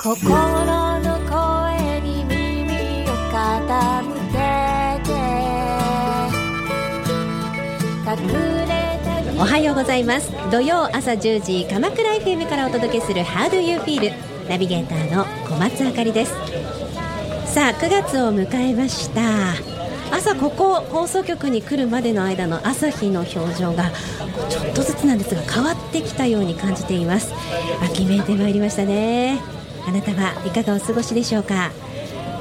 心の声に耳を傾けて。隠れたおはようございます。土曜朝10時鎌倉 FM からお届けする How do you feel? ナビゲーターの小松あかりです。さあ9月を迎えました。朝ここ放送局に来るまでの間の朝日の表情がちょっとずつなんですが変わってきたように感じています。秋めいてまいりましたね。あなたはいかがお過ごしでしょうか？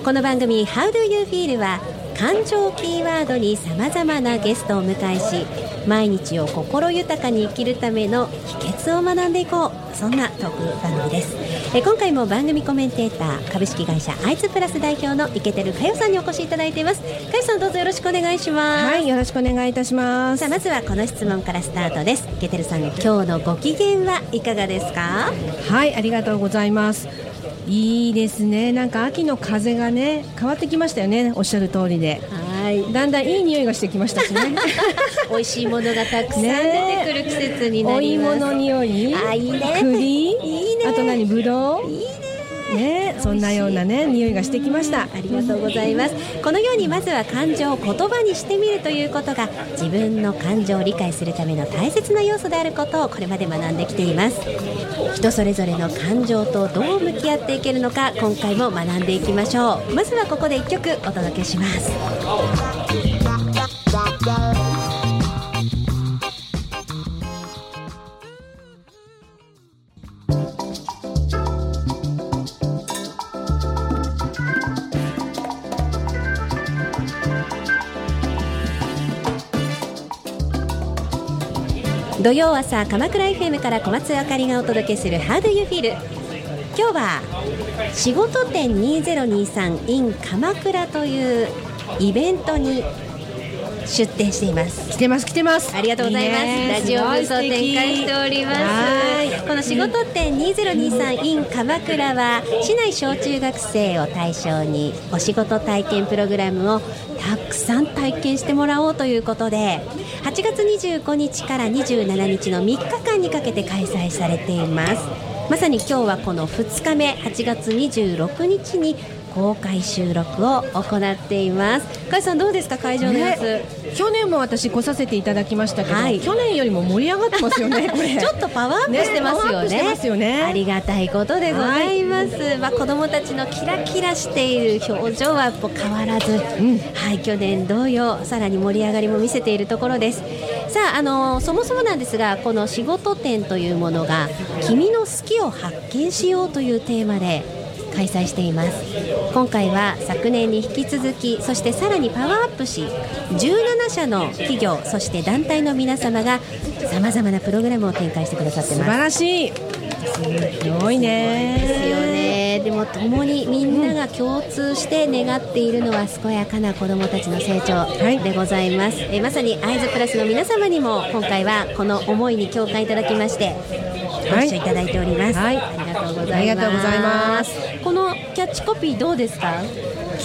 この番組 How do you feel は感情キーワードにさまざまなゲストを迎えし毎日を心豊かに生きるための秘訣を学んでいこう。そんなトーク番組です。え今回も番組コメンテーター株式会社アイズプラス代表の池てるかよさんにお越しいただいています。かよさんどうぞよろしくお願いします。はい、よろしくお願いいたします。さあまずはこの質問からスタートです。池てるさん今日のご機嫌はいかがですか？はい、ありがとうございます。いいですね。なんか秋の風がね、変わってきましたよね。おっしゃる通りで。はいだんだんいい匂いがしてきましたしね。美味しいものがたくさん出ねてくる季節になおります芋の匂い。あいいね栗。いいねあと何、ぶどう？いいね、そんなようなね、匂いがしてきました。あ。りがとうございます。このようにまずは感情を言葉にしてみるということが自分の感情を理解するための大切な要素であることをこれまで学んできています。人それぞれの感情とどう向き合っていけるのか今回も学んでいきましょう。まずはここで1曲お届けします。土曜朝鎌倉 FM から小松あかりがお届けする How do you feel 今日は仕事展2023 in 鎌倉というイベントに出展しています。来てます、来てます。ありがとうございます。ラジオブースをすごい素敵展開しております。はい。この仕事展2023 in 鎌倉は市内小中学生を対象にお仕事体験プログラムをたくさん体験してもらおうということで8月25日から27日の3日間にかけて開催されています。まさに今日はこの2日目8月26日に公開収録を行っています加井さんどうですか？会場の様子、ね去年も私来させていただきましたけど、はい去年よりも盛り上がってますよね。ちょっとパワーアップしてますよね。ねねありがたいことでございます。まあ子供たちのキラキラしている表情は変わらず、はい去年同様さらに盛り上がりも見せているところです。さああのそもそもなんですがこの仕事展というものが君の好きを発見しようというテーマで。開催しています。今回は昨年に引き続きそしてさらにパワーアップし17社の企業そして団体の皆様がさまざまなプログラムを展開してくださって素ます。晴らしい。すごいね。ですよね。でも共にみんなが共通して願っているのは健やかな子どもたちの成長い。でございます、えまさにアイズプラスの皆様にも今回はこの思いに共感いただきましてごはい一緒いただいております、はい。ありがとうございます。ありがとうございます。このキャッチコピーどうですか？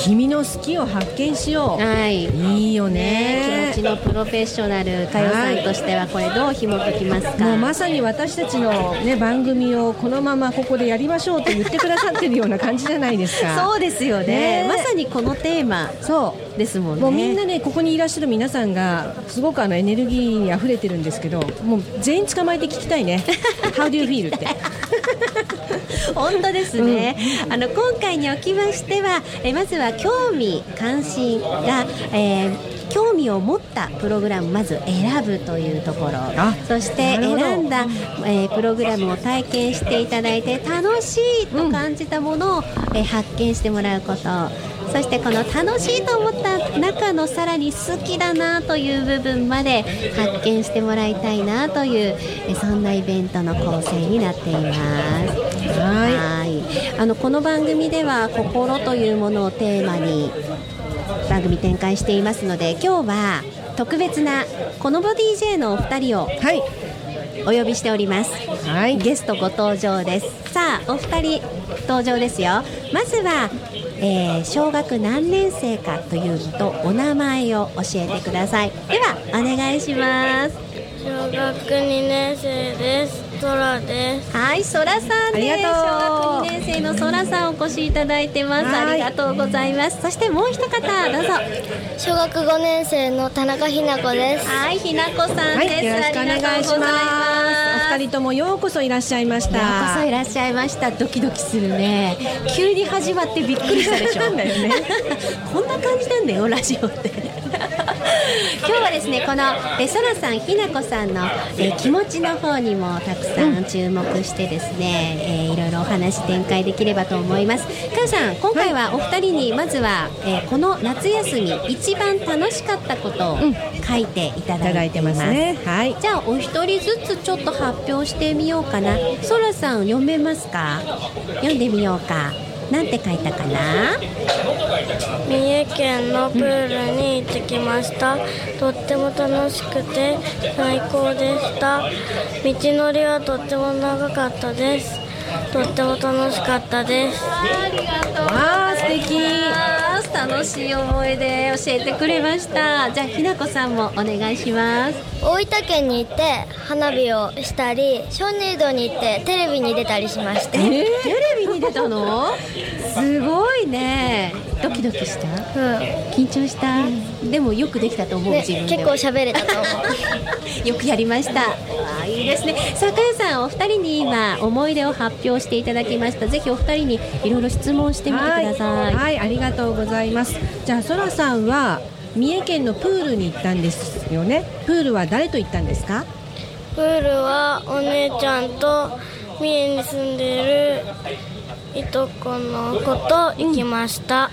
君の好きを発見しよう。はいいいよねね。気持ちのプロフェッショナル佳代さんとしてはこれどう紐解きますか？もうまさに私たちのね番組をこのままここでやりましょうと言ってくださってるような感じじゃないですか。そうですよねねまさにこのテーマそう。ですもんねもうみんなねここにいらっしゃる皆さんがすごくあのエネルギーに溢れてるんですけど、もう全員捕まえて聞きたいね。How do you feel って。本当ですね、あの今回におきましてはえまずは興味関心が、えー興味を持ったプログラムまず選ぶというところ。あそして選んだ、えープログラムを体験していただいて楽しいと感じたものを、えー発見してもらうことそしてこの楽しいと思った中のさらに好きだなという部分まで発見してもらいたいなというえーそんなイベントの構成になっています。はい。はいあのこの番組では心というものをテーマに番組展開していますので今日は特別なこのボ DJ のお二人をはい。お呼びしておりますはい。ゲストご登場ですさあお二人登場ですよまずは、えー小学何年生かというとお名前を教えてくださいではお願いします小学2年生ですトラです。はい、そらさんです。ありがとう小学2年生のそらさんお越しいただいてます。はいありがとうございます。そしてもう一方、どうぞ。小学5年生の田中ひな子です。はい、ひなこさんです。はい、よろしくお願いします。二人ともようこそいらっしゃいました。ようこそいらっしゃいました。ドキドキするね。急に始まってびっくりしたでしょ。こんな感じなんだよ、ラジオって。今日はですね、このえそらさん、ひなこさんのえ気持ちの方にもたくさん注目してですね、えーいろいろお話展開できればと思います。かよさん、今回はお二人にまずは、えーこの夏休み一番楽しかったことを書いていただいてま。ますすね。はい。じゃあお一人ずつちょっと発表してみようかな。そらさん読めますか？読んでみようか。なんて書いたかな？三重県のプールに行ってきました。とっても楽しくて最高でした。道のりはとっても長かったです。とっても楽しかったです。ありがとうわあ素敵楽しい思い出教えてくれました。じゃあひなこさんもお願いします。大分県に行って花火をしたり、鍾乳洞に行ってテレビに出たりしました。テレビに出たの？すごいね。ドキドキした？うん。緊張した？でもよくできたと思う、ね、自分で結構喋れたと思う。よくやりました。いいですね。さあ、かよさん、お二人に今思い出を発表していただきました。ぜひお二人にいろいろ質問してみてください。はい、はい、ありがとうございます。じゃあ、そらさんは三重県のプールに行ったんですよね。プールは誰と行ったんですか？プールはお姉ちゃんと三重に住んでいるいとこの子と行きました、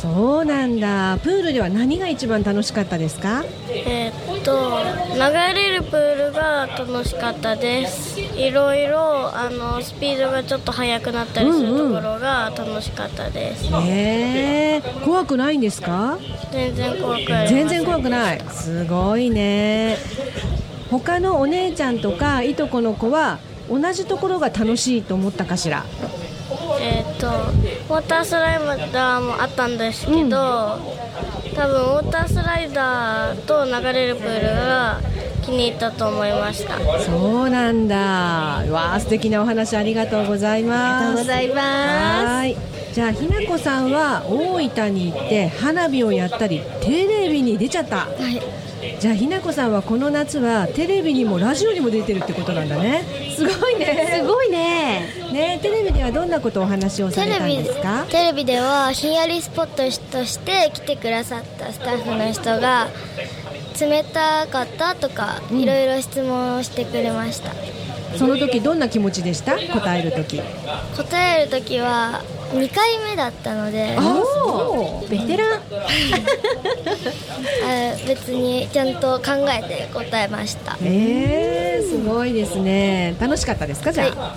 そうなんだ。プールでは何が一番楽しかったですか？えーっと流れるプールが楽しかったですいろいろあのスピードがちょっと速くなったりするところが楽しかったです、ええ怖くないんですか？全然怖くありません全然怖くない。すごいね。他のお姉ちゃんとかいとこの子は同じところが楽しいと思ったかしら？えーっとウォータースライダーもあったんですけど、多分ウォータースライダーと流れるプールが気に入ったと思いましたそうなんだ。わあ素敵なお話ありがとうございます。ありがとうございます。はい。じゃあひなこさんは大分に行って花火をやったりテレビに出ちゃった。はいじゃあひなこさんはこの夏はテレビにもラジオにも出てるってことなんだね。すごいね。すごいね。ねテレビではどんなことをお話をされたんテレビですか？テレビではひんやりスポットとして来てくださったスタッフの人が冷たかったとかいろいろ質問をしてくれました、その時どんな気持ちでした？答える時。答える時は2回目だったのであおお、ベテラン。別にちゃんと考えて答えましたえー、すごいですね。楽しかったですか？じゃあ？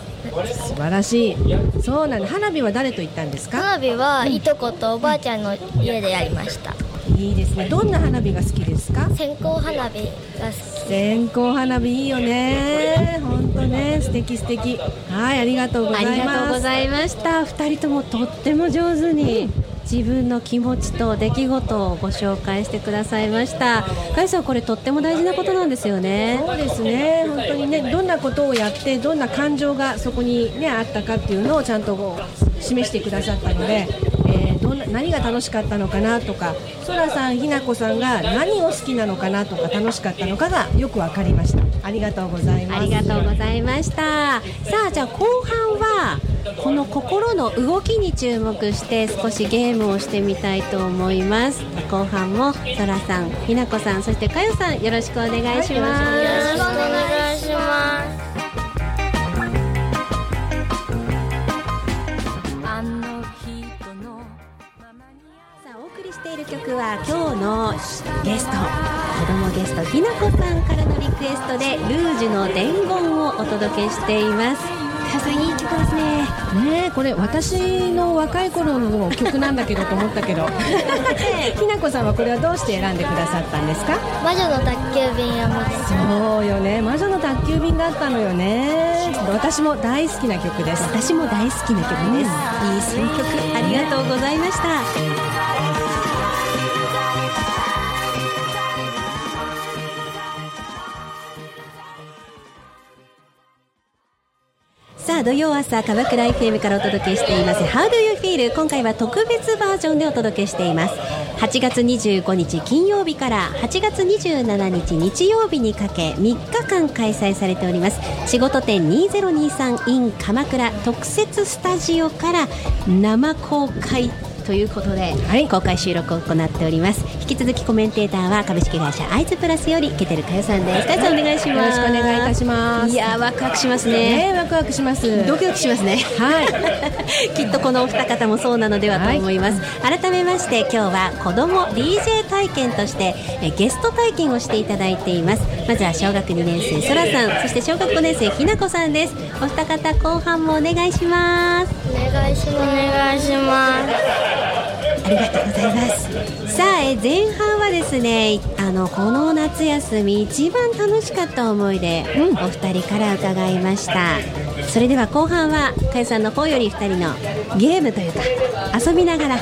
素晴らしい。そうなんだ。花火は誰と行ったんですか？花火はいとことおばあちゃんの家でやりましたいいですね。どんな花火が好きですか？線香花火が好線香花火いいよね。本当ね、素敵素敵。はい、ありがとうござあいます。りがとうございました。二人ともとっても上手に。自分の気持ちと出来事をご紹介してくださいました。かいさんこれとっても大事なことなんですよね。そうですね。本当にね、どんなことをやって、どんな感情がそこにねあったかっていうのをちゃんとこう示してくださったので。えーどんな何が楽しかったのかなとか、そらさん、ひなこさんが何を好きなのかなとか楽しかったのかがよくわかりました。ありがとうございます。ありがとうございました。さあ、じゃあ後半はこの心の動きに注目して少しゲームをしてみたいと思います。後半もそらさん、ひなこさん、そしてかよさんよろしくお願いします。きよろしくお願いは今日のゲスト子供ゲストひなこさんからのリクエストで「ルージュの伝言」をお届けしています。かよさんいい曲ですね。ねえこれ私の若い頃の曲なんだけどと思ったけど。ひなこさんはこれはどうして選んでくださったんですか？魔女の宅急便を見て。そうよね。魔女の宅急便があったのよね。私も大好きな曲です。私も大好きな曲です、いい選曲。ありがとうございましたさあ土曜朝鎌倉 FM からお届けしています。How do you feel? 今回は特別バージョンでお届けしています。8月25日金曜日から8月27日日曜日にかけ3日間開催されております。仕事展 2023in 鎌倉特設スタジオから生公開ということで、はい公開収録を行っております。引き続きコメンテーターは株式会社アイズプラスよりケテルかよさんです。かよさんお願いします。よろしくお願いいたします。いやーワクワクしますね。ねワクワクします。ドキドキしますね。はい。きっとこのお二方もそうなのではと思います、改めまして今日は子ども DJ 体験としてえゲスト体験をしていただいていますまずは小学2年生そらさんそして小学5年生ひなこさんです。お二方後半もお願いします。お願いします。お願いします。ありがとうございます。さあえ前半はですねあのこの夏休み一番楽しかった思い出、お二人から伺いました。それでは後半はかよさんの方より二人のゲームというか遊びながら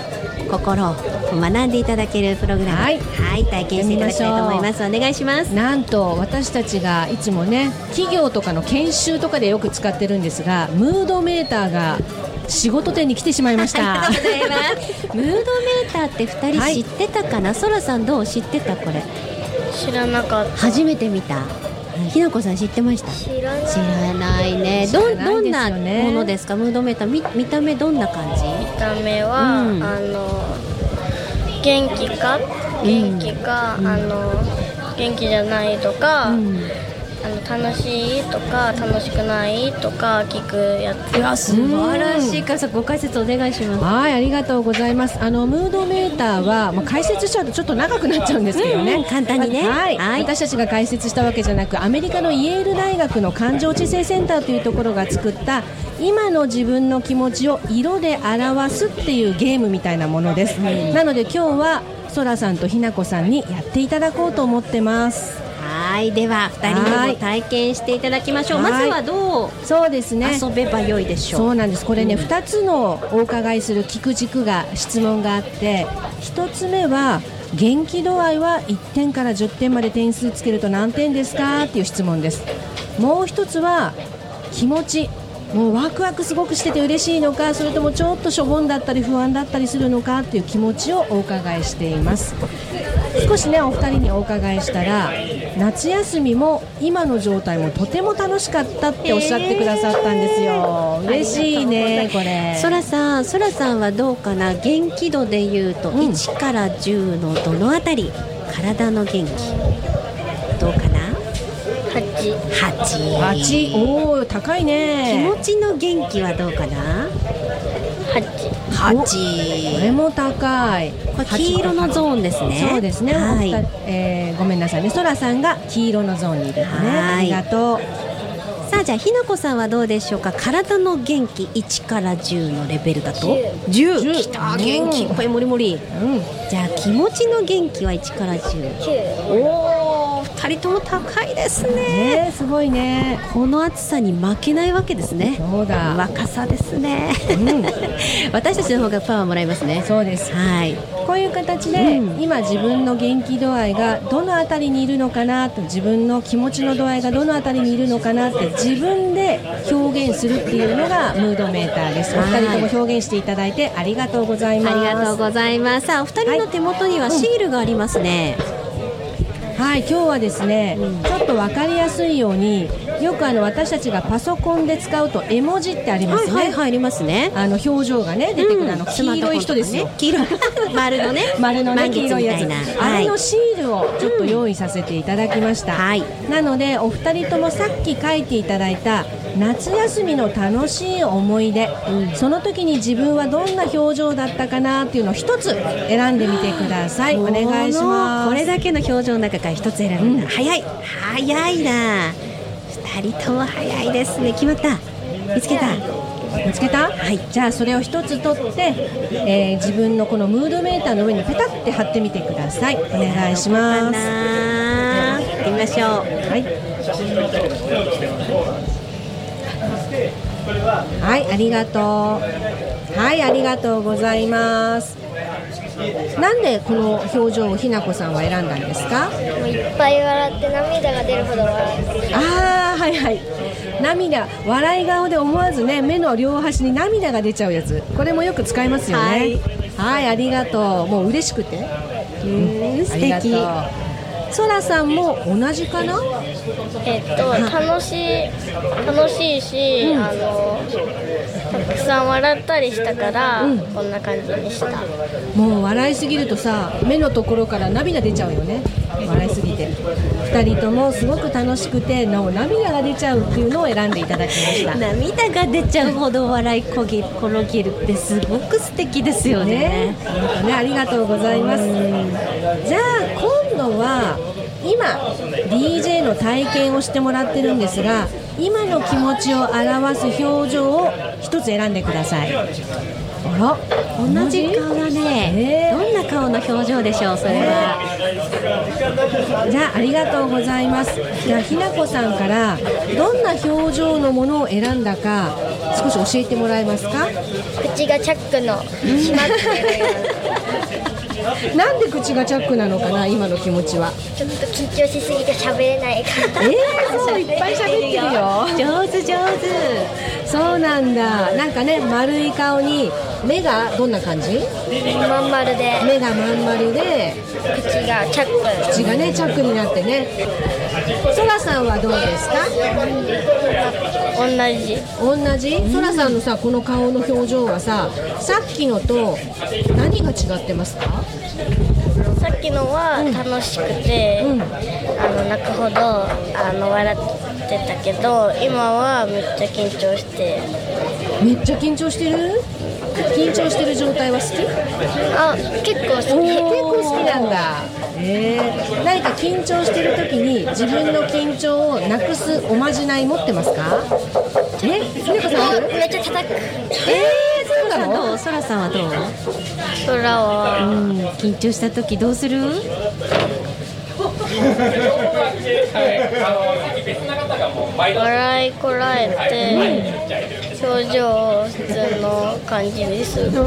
心を学んでいただけるプログラム。はい。体験していただきたいと思います。お願いします。なんと私たちがいつもね企業とかの研修とかでよく使ってるんですがムードメーターが仕事店に来てしまいまし ありがとたうございます。ムードメーターって二人知ってたかな、そらさんどう？知ってた？これ。知らなかった。初めて見たひなこさん知ってました？知らないね。どどんなねものですか？ムードメーター見見た目どんな感じ？見た目は、うん。あの元気か？元気か、あの元気じゃないとか、うん楽しいとか楽しくないとか聞くやつ。いや素晴らしいからさご解説お願いします。はいありがとうございます。あのムードメーターは、まあ、解説しちゃうとちょっと長くなっちゃうんですけどね、うんうん簡単にね。はい、はい。私たちが解説したわけじゃなくアメリカのイェール大学の感情知性センターというところが作った今の自分の気持ちを色で表すっていうゲームみたいなものです、なので今日はそらさんとひなこさんにやっていただこうと思ってますはいでは二人でも体験していただきましょう。はい。まずはどうそうですね。遊べばよいでしょそううなんです。これね、2つのお伺いする聞く軸が質問があって1つ目は元気度合いは1点から10点まで点数つけると何点ですかっていう質問です。もう1つは気持ち。もうワクワクすごくしてて嬉しいのかそれともちょっとしょぼんだったり不安だったりするのかっていう気持ちをお伺いしています少しねお二人にお伺いしたら夏休みも今の状態もとても楽しかったっておっしゃってくださったんですよ。嬉しいねこれ。そらさんそらさんはどうかな？元気度でいうとん。1から10のどのあたり体の元気どうかな？8 8 8おお高い気ね持ちの元気はどうかな？8こ8れも高い。黄色のゾーンですね。そうですね、はい。えーごめんなさいね。そらさんが黄色のゾーンにいる。のねはい。ありがとう。さあじゃあひなこさんはどうでしょうか？体の元気？1から10のレベルだと？10 10きた元気。いっぱいもりもり。うん。じゃあ気持ちの元気は1から10 9おお2人とも高いですね。ねえすごいね。この暑さに負けないわけですね。そうだ。若さですね、うん。私たちの方がパワーもらいますね。そうです。はい。こういう形で、うん。今自分の元気度合いがどのあたりにいるのかなと自分の気持ちの度合いがどのあたりにいるのかなって自分で表現するっていうのがムードメーターです。おはい。二人とも表現していただいてありがとうございます。ありがとうございます。さあお二人の手元にはシールがありますね、はい今日はですね、ちょっと分かりやすいようによくあの私たちがパソコンで使うと絵文字ってありますね、はいはい入りますね。あの表情がね出てくる、あの黄色い人ですよ、ね。黄色い 丸のね丸のね黄色いやつ。あれのはいシールをちょっと用意させていただきました、はい。なのでお二人ともさっき書いていただいた夏休みの楽しい思い出、その時に自分はどんな表情だったかなっていうのを一つ選んでみてください。お願いします。これだけの表情の中から一つ選ぶん。だ、早い。早いな。二人とも早いですね。決まった。見つけた。見つけた、はい。じゃあそれを一つ取って、えー自分のこのムードメーターの上にペタって貼ってみてください。お願いします。かなやってみましょう。はいはいありがとう。はいありがとうございます。なんでこの表情をひなこさんは選んだんですか？もういっぱい笑って涙が出るほど笑ってああはいはい。涙笑い顔で思わずね目の両端に涙が出ちゃうやつ。これもよく使いますよね。はい。はいありがとう。もう嬉しくて。うん素敵そらさんも同じかな？えっと楽しい楽しいし、あのたくさん笑ったりしたから、うん。こんな感じにした。もう笑いすぎるとさ目のところから涙出ちゃうよね。笑いすぎて。2人ともすごく楽しくてなお涙が出ちゃうっていうのを選んでいただきました。涙が出ちゃうほど笑いこぎ転げるってすごく素敵ですよね。ね、ねありがとうございます。じゃあ今度は今 DJ の体験をしてもらってるんですが、今の気持ちを表す表情を一つ選んでください。あら、同じ顔がね、えどんな顔の表情でしょうそれは、じゃあありがとうございます。じゃあひなこさんからどんな表情のものを選んだか少し教えてもらえますか？口がチャックの閉まってるよなんで口がチャックなのかな今の気持ちは。ちょっと緊張しすぎて喋れないからえ？ー、そういっぱい喋ってるよ。上手上そうなんだ。なんかね、丸い顔に目がどんな感じ？まん丸で目がまん丸で、口がチャック口がねチャックになってね。そらさんはどうですか？同じ同じ？そらさんのさこの顔の表情はさ、さっきのと何が違ってますか？さっきのは楽しくて、うんあの泣くほどあの笑ってたけど今はめっちゃ緊張してめっちゃ緊張してる？緊張してる状態は好き？あ結構好き結構好きなんだ。えー、何か緊張してる時に自分の緊張をなくすおまじない持ってますか？え、ひなこさんある？めっちゃ叩くえー、そうなの？どう？そらさんはどう、空はうん、緊張した時どうする？笑いこらえて表情を普通の感じにする。そう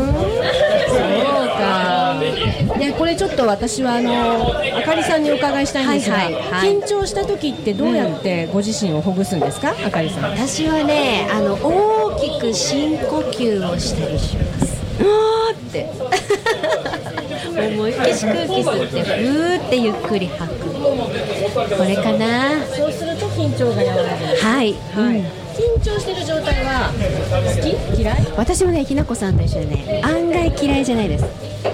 か。でこれちょっと私はあのあかりさんにお伺いしたいんですが、はいはいはい。緊張した時ってどうやってご自身をほぐすんですか、あかりさん？私はねあの大きく深呼吸をしたりします。あーって。思いっきし空気吸ってふーってゆっくり吐くこれかな？そうすると緊張が和らぐ。はい、はい。うん緊張してる状態は好き？嫌い？私もねひなこさんと一緒でね案外嫌いじゃないです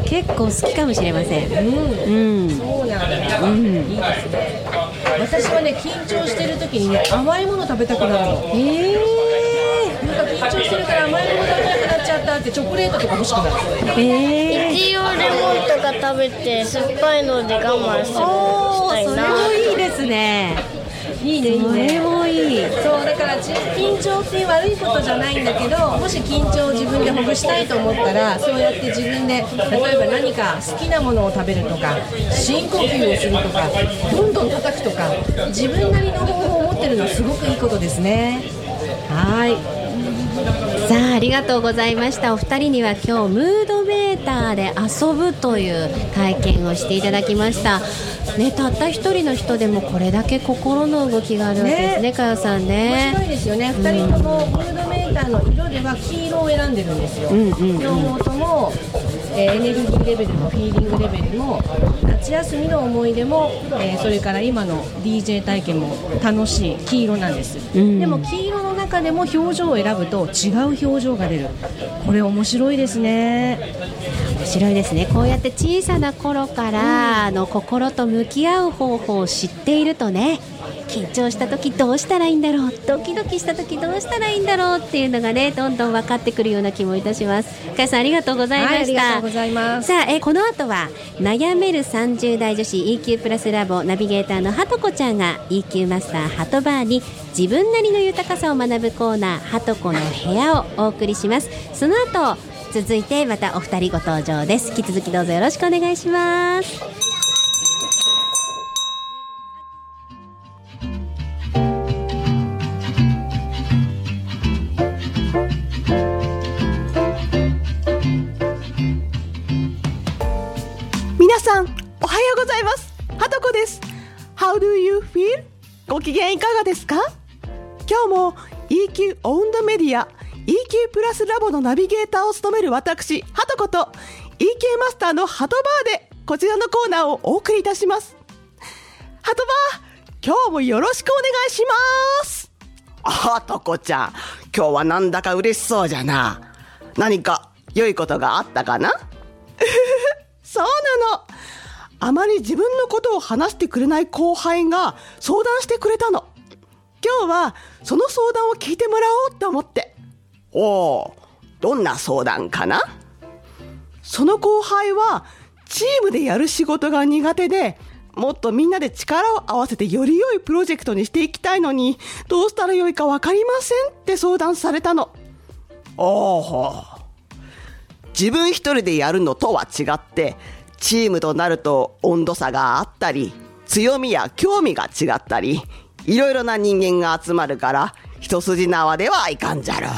結構好きかもしれませんうん。うんそうなんだ。うんいいですね。私はね緊張してる時にね甘いもの食べたくなるの。えなんか緊張してるから甘いもの食べたくなってチョコレートとか欲しくなる。ー、えー、一応レモンとか食べて酸っぱいので我慢するしたいなもいいですねいいねいいそれね。もいいそうだからじ緊張って悪いことじゃないんだけどもし緊張を自分でほぐしたいと思ったらそうやって自分で例えば何か好きなものを食べるとか深呼吸をするとかどんどん叩くとか自分なりの方法を持ってるのはすごくいいことですねはいさあありがとうございました。お二人には今日ムードメーターで遊ぶという体験をしていただきました。ねたった一人の人でもこれだけ心の動きがあるわけですねね。かよさん面白いねですよね。2人ともムードメーターの色では黄色を選んでるんですよ、両方とも、えーエネルギーレベルもフィーリングレベルも夏休みの思い出も、えーそれから今の DJ 体験も楽しい黄色なんです、ん。でも黄色の中でも表情を選ぶと違う表情が出る。これ面白いですね。面白いですね。こうやって小さな頃から、あの心と向き合う方法を知っているとね緊張した時どうしたらいいんだろう？ドキドキした時どうしたらいいんだろう？っていうのがねどんどん分かってくるような気もいたします。かやさんありがとうございました、はいありがとうございます。さあえこの後は悩める30代女子 EQ プラスラボナビゲーターのはとこちゃんが EQ マスターハトバーに自分なりの豊かさを学ぶコーナーはとこの部屋をお送りします。その後続いてまたお二人ご登場です。引き続きどうぞよろしくお願いしますご機嫌いかがですか？今日も EQ オウンドメディア EQ プラスラボのナビゲーターを務める私、ハトこと EQ マスターのハトバーでこちらのコーナーをお送りいたします。ハトバー、今日もよろしくお願いします。あとこちゃん、今日はなんだか嬉しそうじゃな。何か良いことがあったかな？そうなの。あまり自分のことを話してくれない後輩が相談してくれたの。今日はその相談を聞いてもらおうって思って。おお、どんな相談かな？その後輩はチームでやる仕事が苦手で、もっとみんなで力を合わせてより良いプロジェクトにしていきたいのに、どうしたらよいかわかりませんって相談されたの。おお。自分一人でやるのとは違って、チームとなると温度差があったり、強みや興味が違ったり、いろいろな人間が集まるから、一筋縄ではいかんじゃろう。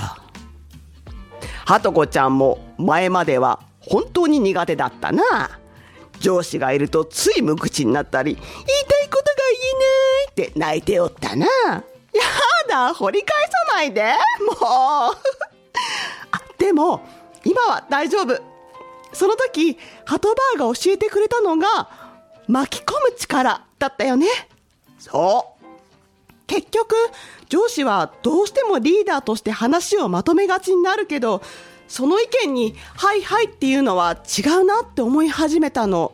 はとこちゃんも前までは本当に苦手だったな。上司がいるとつい無口になったり、言いたいことが言えないって泣いておったな。やだ、掘り返さないで。もう。あ、でも、今は大丈夫。その時、ハトバーが教えてくれたのが、巻き込む力だったよね。そう。結局、上司はどうしてもリーダーとして話をまとめがちになるけど、その意見に、はいはいっていうのは違うなって思い始めたの。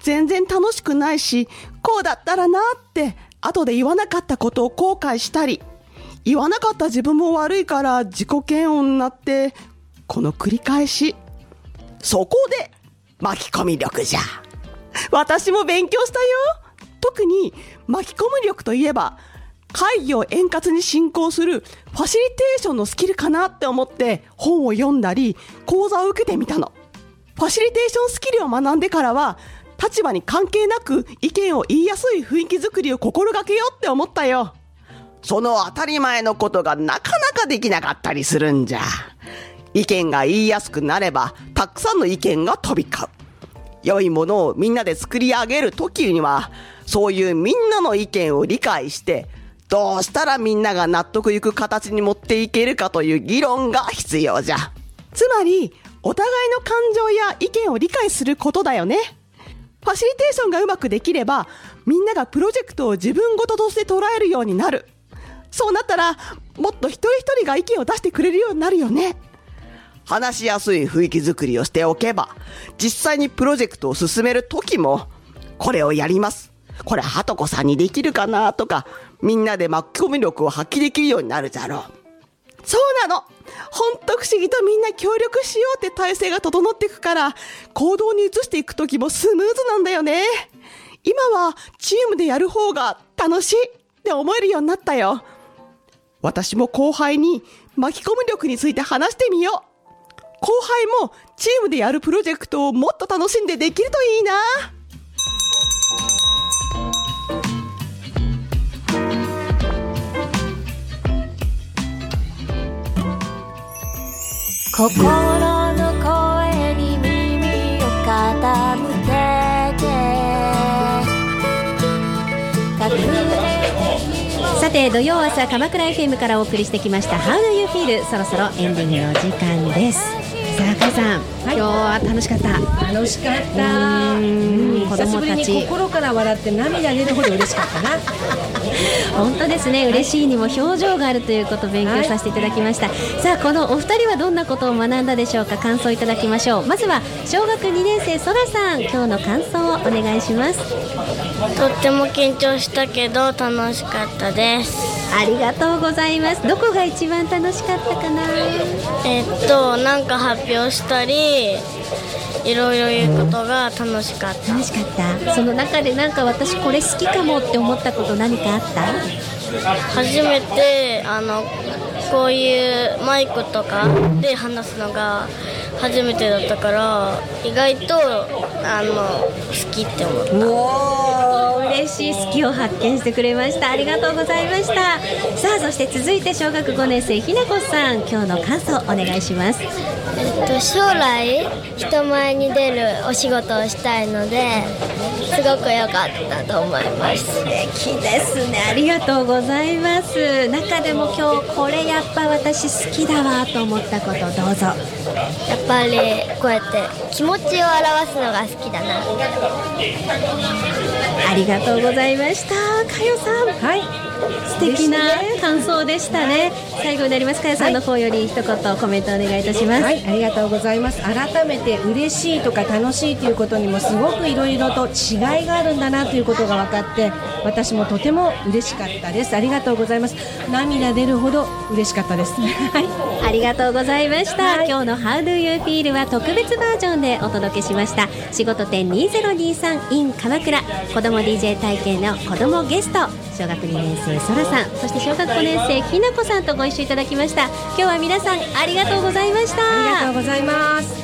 全然楽しくないし、こうだったらなって、後で言わなかったことを後悔したり、言わなかった自分も悪いから自己嫌悪になって、この繰り返し。そこで、巻き込み力じゃ。私も勉強したよ。特に巻き込む力といえば、会議を円滑に進行するファシリテーションのスキルかなって思って本を読んだり講座を受けてみたの。ファシリテーションスキルを学んでからは立場に関係なく意見を言いやすい雰囲気づくりを心がけようって思ったよ。その当たり前のことがなかなかできなかったりするんじゃ。意見が言いやすくなれば、たくさんの意見が飛び交う。良いものをみんなで作り上げるときには、そういうみんなの意見を理解して、どうしたらみんなが納得いく形に持っていけるかという議論が必要じゃ。つまり、お互いの感情や意見を理解することだよね。ファシリテーションがうまくできれば、みんながプロジェクトを自分ごととして捉えるようになる。そうなったら、もっと一人一人が意見を出してくれるようになるよね。話しやすい雰囲気づくりをしておけば、実際にプロジェクトを進めるときも、これをやります。これ、はとこさんにできるかなとか、みんなで巻き込み力を発揮できるようになるじゃろう。そうなのほんと不思議とみんな協力しようって体制が整っていくから、行動に移していくときもスムーズなんだよね。今はチームでやる方が楽しいって思えるようになったよ。私も後輩に巻き込む力について話してみよう。後輩もチームでやるプロジェクトをもっと楽しんでできるといいな。心て土曜朝鎌倉 FM からお送りしてきました「How do you feel?」そろそろエンディングの時間ですさあさん、今日は楽しかった。楽しかった。うん。子久しぶり供たち。に心から笑って涙出るほど嬉しかったな。本当ですね。嬉しいにも表情があるということを勉強させていただきました、さあこのお二人はどんなことを学んだでしょうか？感想いただきましょう。まずは小学2年生そらさん。今日の感想をお願いします。とっても緊張したけど楽しかったですありがとうございます。どこが一番楽しかったかな？えっとなんか発表したりいろいろ言うことが楽しかった。楽しかった？その中でなんか私これ好きかもって思ったこと何かあった？初めてあのこういうマイクとかで話すのが初めてだったから意外とあの好きって思った嬉しい好きを発見してくれました。ありがとうございました。さあそして続いて小学5年生ひなこさん。今日の感想お願いします。えっと、将来人前に出るお仕事をしたいのですごく良かったと思います。素敵ですね。ありがとうございます。中でも今日これやっぱ私好きだわと思ったことどうぞやっぱりこうやって気持ちを表すのが好きだな。ありがとうございましたかよさんはい素敵な感想でしたね最後になりますかよさんの方より一言コメントお願いいたします、はい、ありがとうございます。改めて嬉しいとか楽しいということにもすごくいろいろと違いがあるんだなということが分かって、私もとても嬉しかったです。ありがとうございます。涙出るほど嬉しかったです。はい。ありがとうございました、はい今日の How do you feel は特別バージョンでお届けしました仕事店2023 in 鎌倉子供 DJ 体験の子供ゲスト小学2年生そらさんそして小学5年生ひなこさんとご一緒いただきました今日は皆さんありがとうございましたありがとうございます。